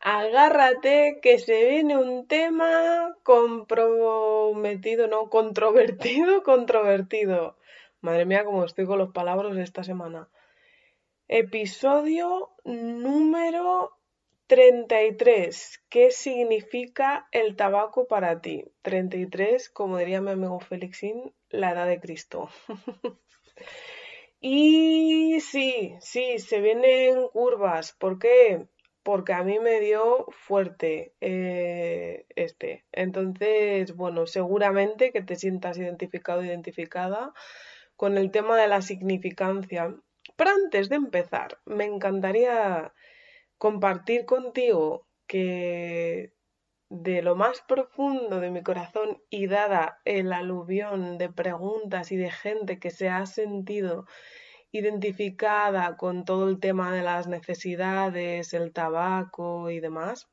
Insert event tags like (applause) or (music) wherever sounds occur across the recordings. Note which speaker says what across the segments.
Speaker 1: agárrate que se viene un tema comprometido, no, controvertido, (laughs) controvertido. Madre mía, cómo estoy con los palabras esta semana. Episodio número 33. ¿Qué significa el tabaco para ti? 33, como diría mi amigo Félixín, la edad de Cristo. (laughs) y sí, sí, se vienen curvas. ¿Por qué? Porque a mí me dio fuerte eh, este. Entonces, bueno, seguramente que te sientas identificado, identificada con el tema de la significancia. Pero antes de empezar, me encantaría compartir contigo que de lo más profundo de mi corazón y dada el aluvión de preguntas y de gente que se ha sentido identificada con todo el tema de las necesidades, el tabaco y demás,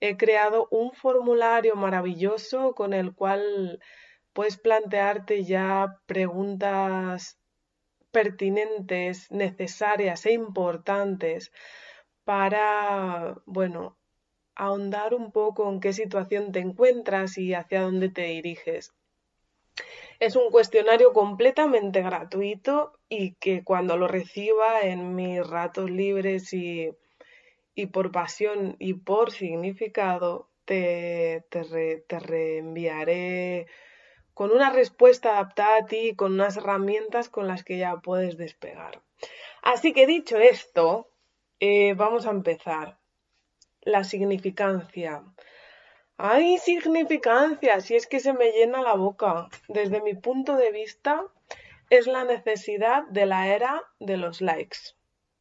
Speaker 1: he creado un formulario maravilloso con el cual puedes plantearte ya preguntas pertinentes, necesarias e importantes para, bueno, ahondar un poco en qué situación te encuentras y hacia dónde te diriges. Es un cuestionario completamente gratuito y que cuando lo reciba en mis ratos libres y, por pasión y por significado, te, te, reenviaré con una respuesta adaptada a ti, con unas herramientas con las que ya puedes despegar. Así que dicho esto, eh, vamos a empezar. La significancia. Hay significancia, si es que se me llena la boca. Desde mi punto de vista, es la necesidad de la era de los likes,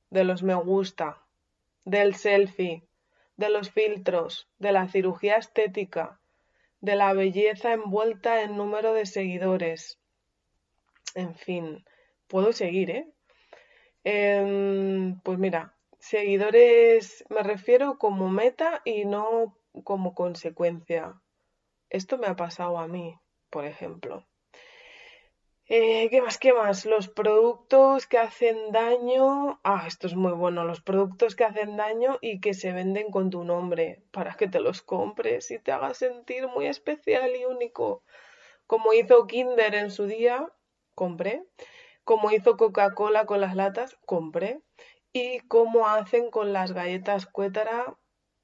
Speaker 1: de los me gusta, del selfie, de los filtros, de la cirugía estética, de la belleza envuelta en número de seguidores. En fin, puedo seguir, ¿eh? Em, pues mira, seguidores me refiero como meta y no como consecuencia. Esto me ha pasado a mí, por ejemplo. Eh, ¿Qué más? ¿Qué más? Los productos que hacen daño. Ah, esto es muy bueno. Los productos que hacen daño y que se venden con tu nombre para que te los compres y te hagas sentir muy especial y único. Como hizo Kinder en su día, compré. Como hizo Coca-Cola con las latas, compré. Y como hacen con las galletas Cuétara,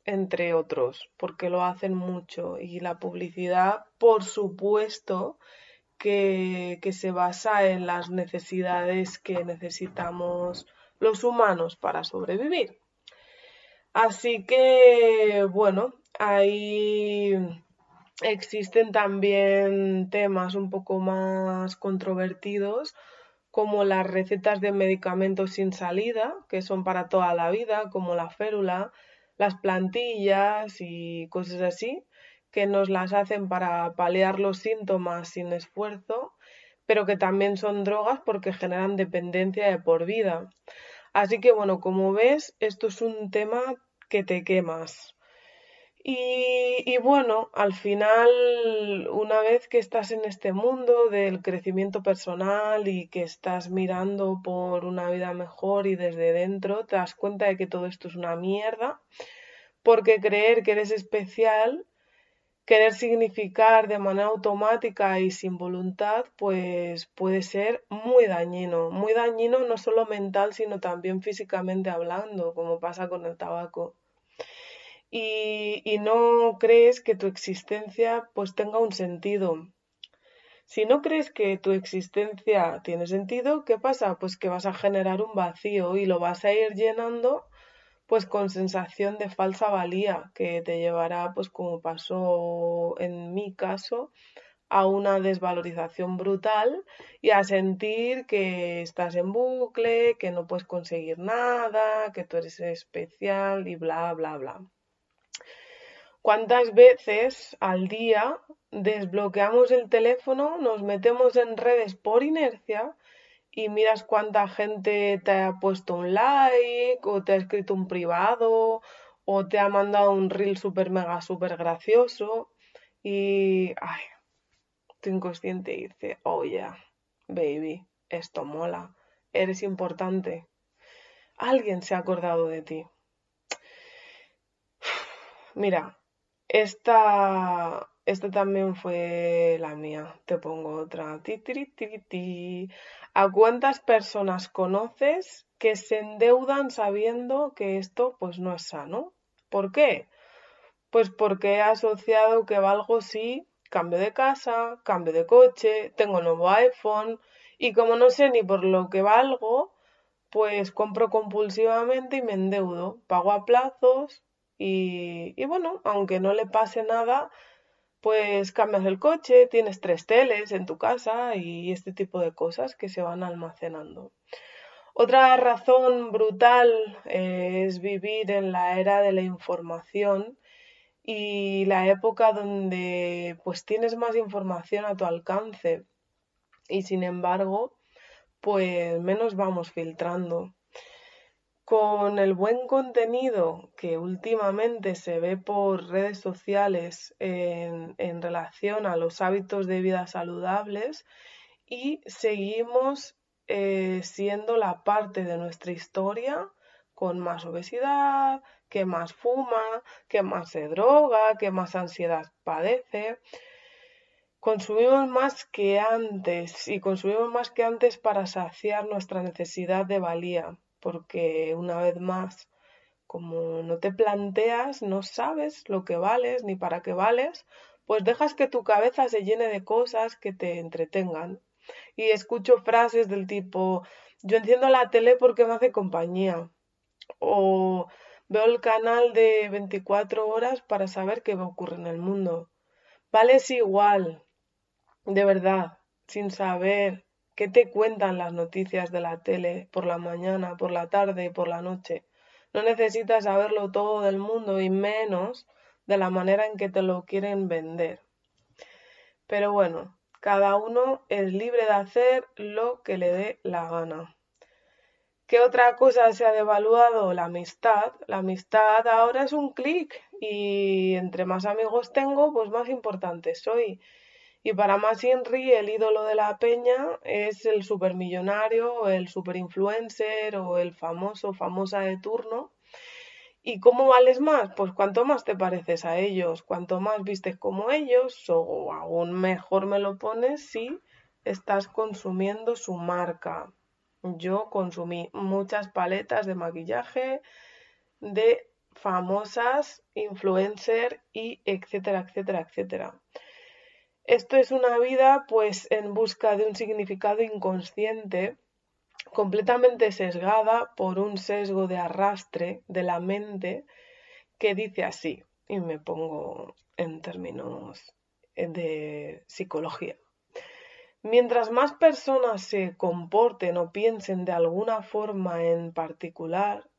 Speaker 1: entre otros, porque lo hacen mucho. Y la publicidad, por supuesto, que, se basa en las necesidades que necesitamos los humanos para sobrevivir. Así que, bueno, ahí existen también temas un poco más controvertidos como las recetas de medicamentos sin salida, que son para toda la vida, como la férula, las plantillas y cosas así, que nos las hacen para paliar los síntomas sin esfuerzo, pero que también son drogas porque generan dependencia de por vida. Así que bueno, como ves, esto es un tema que te quemas. Y, bueno, al final, una vez que estás en este mundo del crecimiento personal y que estás mirando por una vida mejor y desde dentro, te das cuenta de que todo esto es una mierda, porque creer que eres especial, querer significar de manera automática y sin voluntad, pues puede ser muy dañino, muy dañino no solo mental, sino también físicamente hablando, como pasa con el tabaco y, no crees que tu existencia pues tenga un sentido. Si no crees que tu existencia tiene sentido, ¿qué pasa? Pues que vas a generar un vacío y lo vas a ir llenando pues con sensación de falsa valía que te llevará pues como pasó en mi caso a una desvalorización brutal y a sentir que estás en bucle, que no puedes conseguir nada, que tú eres especial y bla bla bla. ¿Cuántas veces al día desbloqueamos el teléfono, nos metemos en redes por inercia y miras cuánta gente te ha puesto un like o te ha escrito un privado o te ha mandado un reel super mega super gracioso y ay, tu inconsciente dice, oh baby, esto mola, eres importante. Alguien se ha acordado de ti. (sighs) Mira, esta, esta también fue la mía. Te pongo otra. ¿A cuántas personas conoces que se endeudan sabiendo que esto pues no es sano? ¿Por qué? Pues porque he asociado que valgo si cambio de casa, cambio de coche, tengo nuevo iPhone y como no sé ni por lo que valgo, pues compro compulsivamente y me endeudo, pago a plazos y, y bueno, aunque no le pase nada, pues cambias el coche, tienes tres teles en tu casa y este tipo de cosas que se van almacenando. Otra razón brutal eh, es vivir en la era de la información y la época donde pues tienes más información a tu alcance y sin embargo pues menos vamos filtrando. Con el buen contenido que últimamente se ve por redes sociales en, relación a los hábitos de vida saludables y seguimos eh, siendo la parte de nuestra historia con más obesidad, que más fuma, que más se droga, que más ansiedad padece. Consumimos más que antes y consumimos más que antes para saciar nuestra necesidad de valía, porque una vez más, como no te planteas, no sabes lo que vales ni para qué vales, pues dejas que tu cabeza se llene de cosas que te entretengan. Y escucho frases del tipo, yo enciendo la tele porque me hace compañía. O veo el canal de 24 horas para saber qué ocurre en el mundo. Vales igual, de verdad, sin saber qué te cuentan las noticias de la tele por la mañana, por la tarde y por la noche. No necesitas saberlo todo del mundo y menos de la manera en que te lo quieren vender. Pero bueno, cada uno es libre de hacer lo que le dé la gana. ¿Qué otra cosa se ha devaluado? La amistad. La amistad ahora es un clic y entre más amigos tengo, pues más importante soy. Y para más Inri, el ídolo de la peña es el supermillonario, el superinfluencer o el famoso, famosa de turno. ¿Y cómo vales más? Pues cuanto más te pareces a ellos, cuanto más vistes como ellos, o aún mejor me lo pones si estás consumiendo su marca. Yo consumí muchas paletas de maquillaje de famosas influencer y etcétera, etcétera, etcétera. Esto es una vida pues en busca de un significado inconsciente completamente sesgada por un sesgo de arrastre de la mente que dice así, y me pongo en términos de psicología. Mientras más personas se comporten o piensen de alguna forma en particular,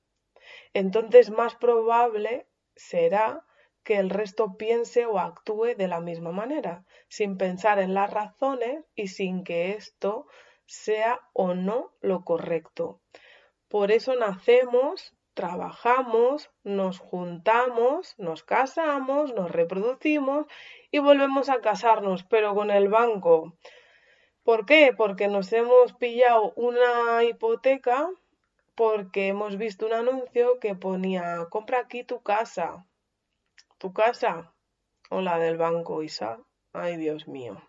Speaker 1: entonces más probable será que el resto piense o actúe de la misma manera, sin pensar en las razones y sin que esto sea o no lo correcto. Por eso nacemos, trabajamos, nos juntamos, nos casamos, nos reproducimos y volvemos a casarnos, pero con el banco. ¿Por qué? Porque nos hemos pillado una hipoteca porque hemos visto un anuncio que ponía compra aquí tu casa tu casa o la del banco, Isa. Ay, Dios mío.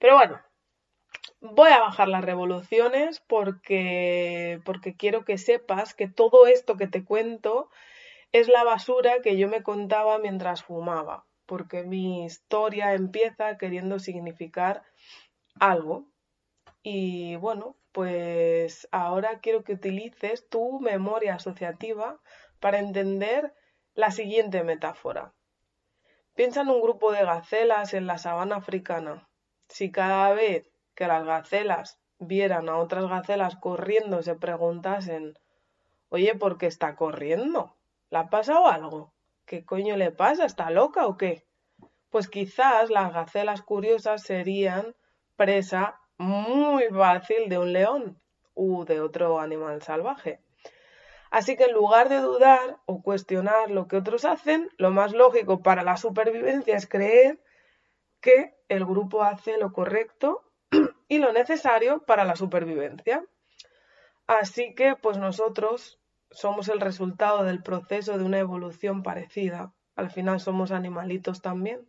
Speaker 1: Pero bueno, voy a bajar las revoluciones porque, porque quiero que sepas que todo esto que te cuento es la basura que yo me contaba mientras fumaba, porque mi historia empieza queriendo significar algo. Y bueno, pues ahora quiero que utilices tu memoria asociativa para entender la siguiente metáfora. Piensa en un grupo de gacelas en la sabana africana. Si cada vez que las gacelas vieran a otras gacelas corriendo se preguntasen, oye, ¿por qué está corriendo? ¿Le ha pasado algo? ¿Qué coño le pasa? ¿Está loca o qué? pues quizás las gacelas curiosas serían presa muy fácil de un león u de otro animal salvaje. Así que en lugar de dudar o cuestionar lo que otros hacen, lo más lógico para la supervivencia es creer que el grupo hace lo correcto (clears throat) y lo necesario para la supervivencia. Así que pues nosotros somos el resultado del proceso de una evolución parecida. Al final somos animalitos también.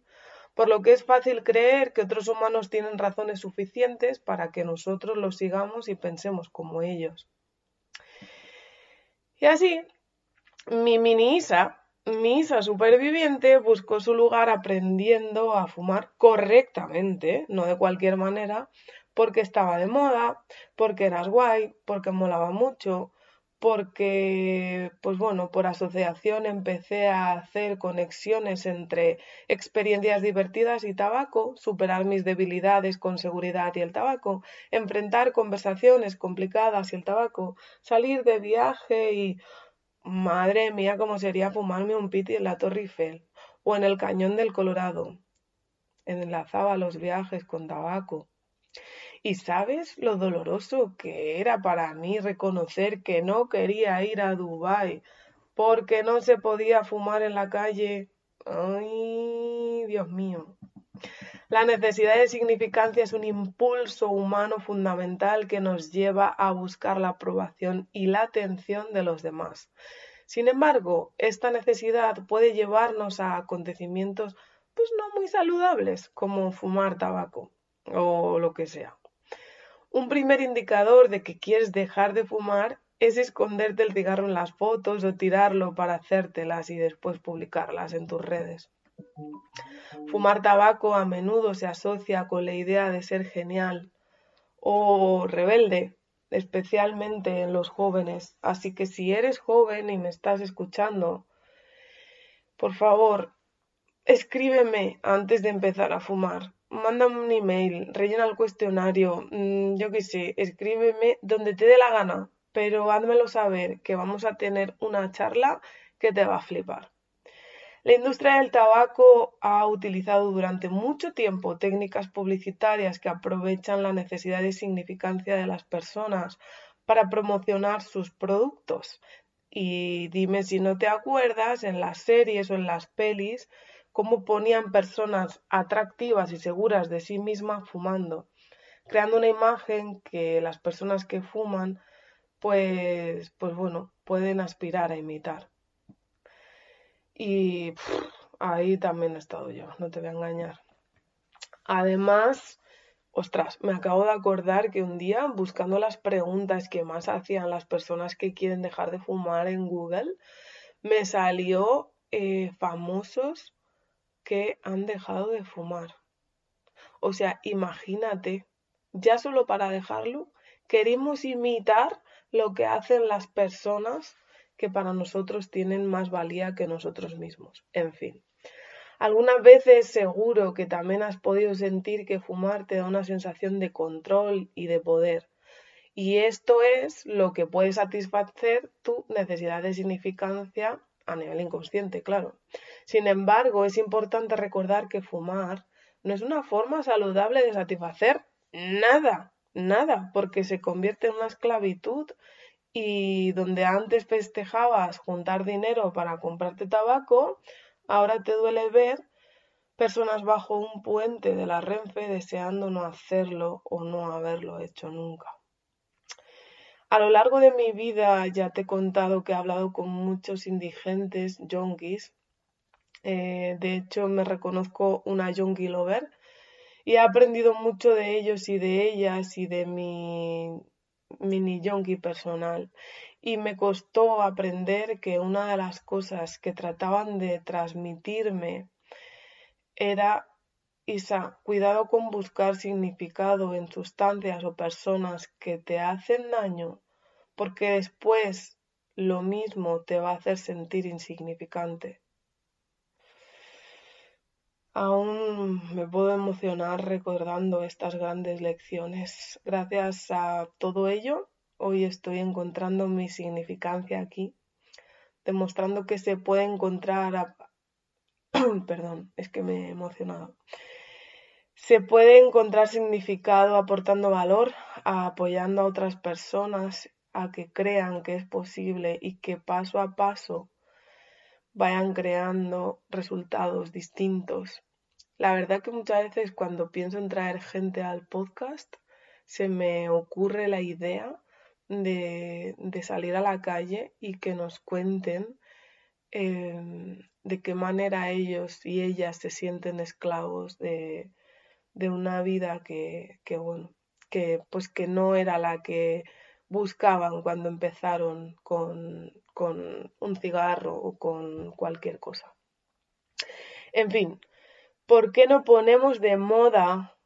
Speaker 1: Por lo que es fácil creer que otros humanos tienen razones suficientes para que nosotros los sigamos y pensemos como ellos. Y así, mi mini Isa, mi Isa superviviente, buscó su lugar aprendiendo a fumar correctamente, no de cualquier manera, porque estaba de moda, porque eras guay, porque molaba mucho, porque, pues bueno, por asociación empecé a hacer conexiones entre experiencias divertidas y tabaco, superar mis debilidades con seguridad y el tabaco, enfrentar conversaciones complicadas y el tabaco, salir de viaje y, madre mía, cómo sería fumarme un piti en la Torre Eiffel o en el Cañón del Colorado. Enlazaba los viajes con tabaco. ¿Y sabes lo doloroso que era para mí reconocer que no quería ir a Dubái porque no se podía fumar en la calle? Ay, Dios mío. La necesidad de significancia es un impulso humano fundamental que nos lleva a buscar la aprobación y la atención de los demás. Sin embargo, esta necesidad puede llevarnos a acontecimientos pues no muy saludables como fumar tabaco o lo que sea. Un primer indicador de que quieres dejar de fumar es esconderte el cigarro en las fotos o tirarlo para hacértelas y después publicarlas en tus redes. Fumar tabaco a menudo se asocia con la idea de ser genial o rebelde, especialmente en los jóvenes. Así que si eres joven y me estás escuchando, por favor, escríbeme antes de empezar a fumar mándame un email, rellena el cuestionario, mm, yo qué sé, escríbeme donde te dé la gana, pero házmelo saber que vamos a tener una charla que te va a flipar. La industria del tabaco ha utilizado durante mucho tiempo técnicas publicitarias que aprovechan la necesidad de significancia de las personas para promocionar sus productos. Y dime si no te acuerdas, en las series o en las pelis cómo ponían personas atractivas y seguras de sí mismas fumando, creando una imagen que las personas que fuman, pues, pues bueno, pueden aspirar a imitar. Y ahí también he estado yo, no te voy a engañar. Además, ostras, me acabo de acordar que un día, buscando las preguntas que más hacían las personas que quieren dejar de fumar en Google, me salió eh, famosos que han dejado de fumar. O sea, imagínate, ya solo para dejarlo, queremos imitar lo que hacen las personas que para nosotros tienen más valía que nosotros mismos. En fin. Algunas veces seguro que también has podido sentir que fumar te da una sensación de control y de poder. Y esto es lo que puede satisfacer tu necesidad de significancia a nivel inconsciente, claro. Sin embargo, es importante recordar que fumar no es una forma saludable de satisfacer nada, nada, porque se convierte en una esclavitud y donde antes festejabas juntar dinero para comprarte tabaco, ahora te duele ver personas bajo un puente de la Renfe deseando no hacerlo o no haberlo hecho nunca. A lo largo de mi vida ya te he contado que he hablado con muchos indigentes yonkis. Eh, de hecho, me reconozco una yonki lover y he aprendido mucho de ellos y de ellas y de mi mini yonki personal. Y me costó aprender que una de las cosas que trataban de transmitirme era Isa, cuidado con buscar significado en sustancias o personas que te hacen daño, porque después lo mismo te va a hacer sentir insignificante. Aún me puedo emocionar recordando estas grandes lecciones. Gracias a todo ello, hoy estoy encontrando mi significancia aquí, demostrando que se puede encontrar a, (clears throat) perdón, es que me he emocionado. Se puede encontrar significado aportando valor, apoyando a otras personas a que crean que es posible y que paso a paso vayan creando resultados distintos. La verdad que muchas veces cuando pienso en traer gente al podcast, se me ocurre la idea de, salir a la calle y que nos cuenten em, de qué manera ellos y ellas se sienten esclavos de, una vida que, que, bueno, que pues que no era la que buscaban cuando empezaron con, con un cigarro o con cualquier cosa. En fin, ¿por qué no ponemos de moda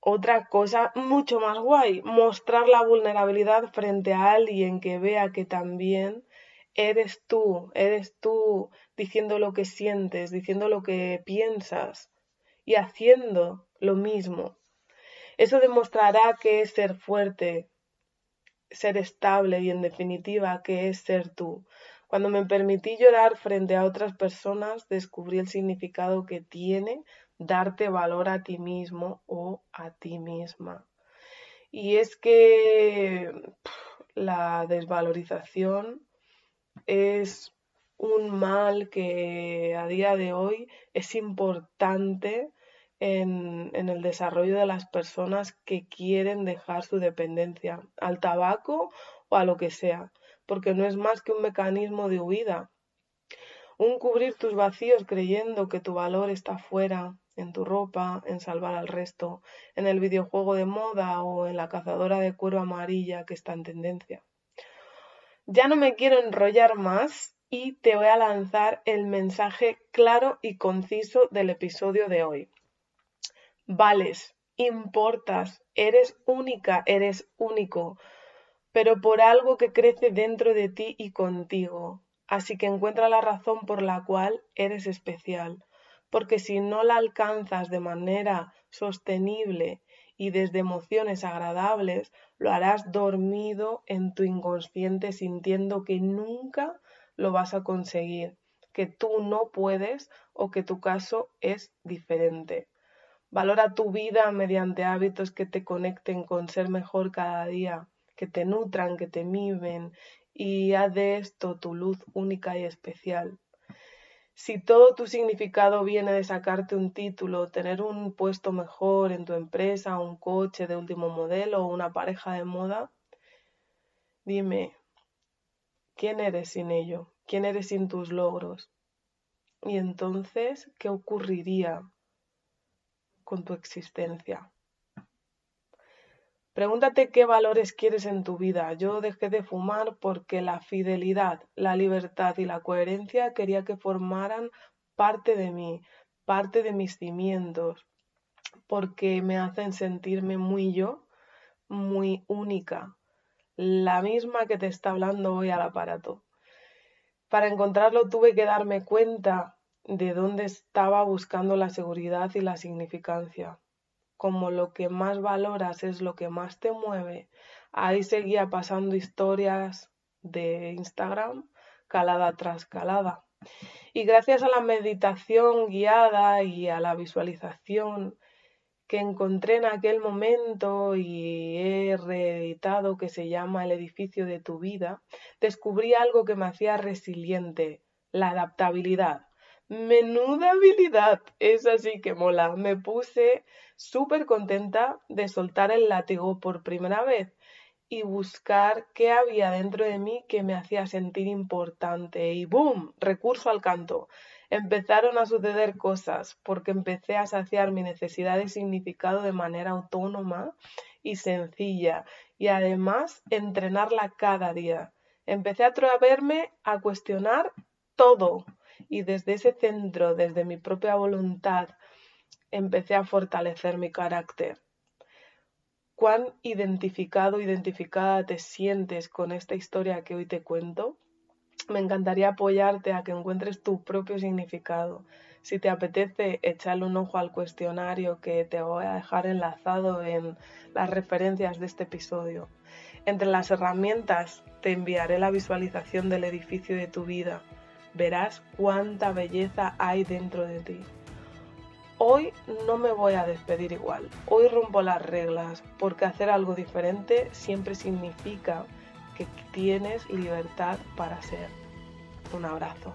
Speaker 1: otra cosa mucho más guay? Mostrar la vulnerabilidad frente a alguien que vea que también eres tú, eres tú diciendo lo que sientes, diciendo lo que piensas y haciendo lo mismo. Eso demostrará que es ser fuerte, ser estable y en definitiva que es ser tú. Cuando me permití llorar frente a otras personas, descubrí el significado que tiene darte valor a ti mismo o a ti misma. Y es que la desvalorización es un mal que a día de hoy es importante en, el desarrollo de las personas que quieren dejar su dependencia al tabaco o a lo que sea, porque no es más que un mecanismo de huida. Un cubrir tus vacíos creyendo que tu valor está fuera, en tu ropa, en salvar al resto, en el videojuego de moda o en la cazadora de cuero amarilla que está en tendencia. Ya no me quiero enrollar más y te voy a lanzar el mensaje claro y conciso del episodio de hoy. Vales, importas, eres única, eres único, pero por algo que crece dentro de ti y contigo. Así que encuentra la razón por la cual eres especial, porque si no la alcanzas de manera sostenible y desde emociones agradables, lo harás dormido en tu inconsciente sintiendo que nunca lo vas a conseguir, que tú no puedes o que tu caso es diferente. Valora tu vida mediante hábitos que te conecten con ser mejor cada día, que te nutran, que te mimen y haz de esto tu luz única y especial si todo tu significado viene de sacarte un título, tener un puesto mejor en tu empresa, un coche de último modelo o una pareja de moda, dime, ¿quién eres sin ello? ¿Quién eres sin tus logros? Y entonces, ¿qué ocurriría con tu existencia? Pregúntate qué valores quieres en tu vida. Yo dejé de fumar porque la fidelidad, la libertad y la coherencia quería que formaran parte de mí, parte de mis cimientos, porque me hacen sentirme muy yo, muy única, la misma que te está hablando hoy al aparato. Para encontrarlo tuve que darme cuenta de dónde estaba buscando la seguridad y la significancia como lo que más valoras es lo que más te mueve, ahí seguía pasando historias de Instagram calada tras calada. Y gracias a la meditación guiada y a la visualización que encontré en aquel momento y he reeditado que se llama El edificio de tu vida, descubrí algo que me hacía resiliente, la adaptabilidad. Menuda habilidad, es así que mola. Me puse súper contenta de soltar el látigo por primera vez y buscar qué había dentro de mí que me hacía sentir importante. Y ¡boom! Recurso al canto. Empezaron a suceder cosas porque empecé a saciar mi necesidad de significado de manera autónoma y sencilla y además entrenarla cada día. Empecé a atreverme a cuestionar todo y desde ese centro, desde mi propia voluntad, empecé a fortalecer mi carácter. ¿Cuán identificado, identificada te sientes con esta historia que hoy te cuento? Me encantaría apoyarte a que encuentres tu propio significado. Si te apetece, echarle un ojo al cuestionario que te voy a dejar enlazado en las referencias de este episodio. Entre las herramientas te enviaré la visualización del edificio de tu vida verás cuánta belleza hay dentro de ti. Hoy no me voy a despedir igual, hoy rompo las reglas, porque hacer algo diferente siempre significa que tienes libertad para ser. Un abrazo.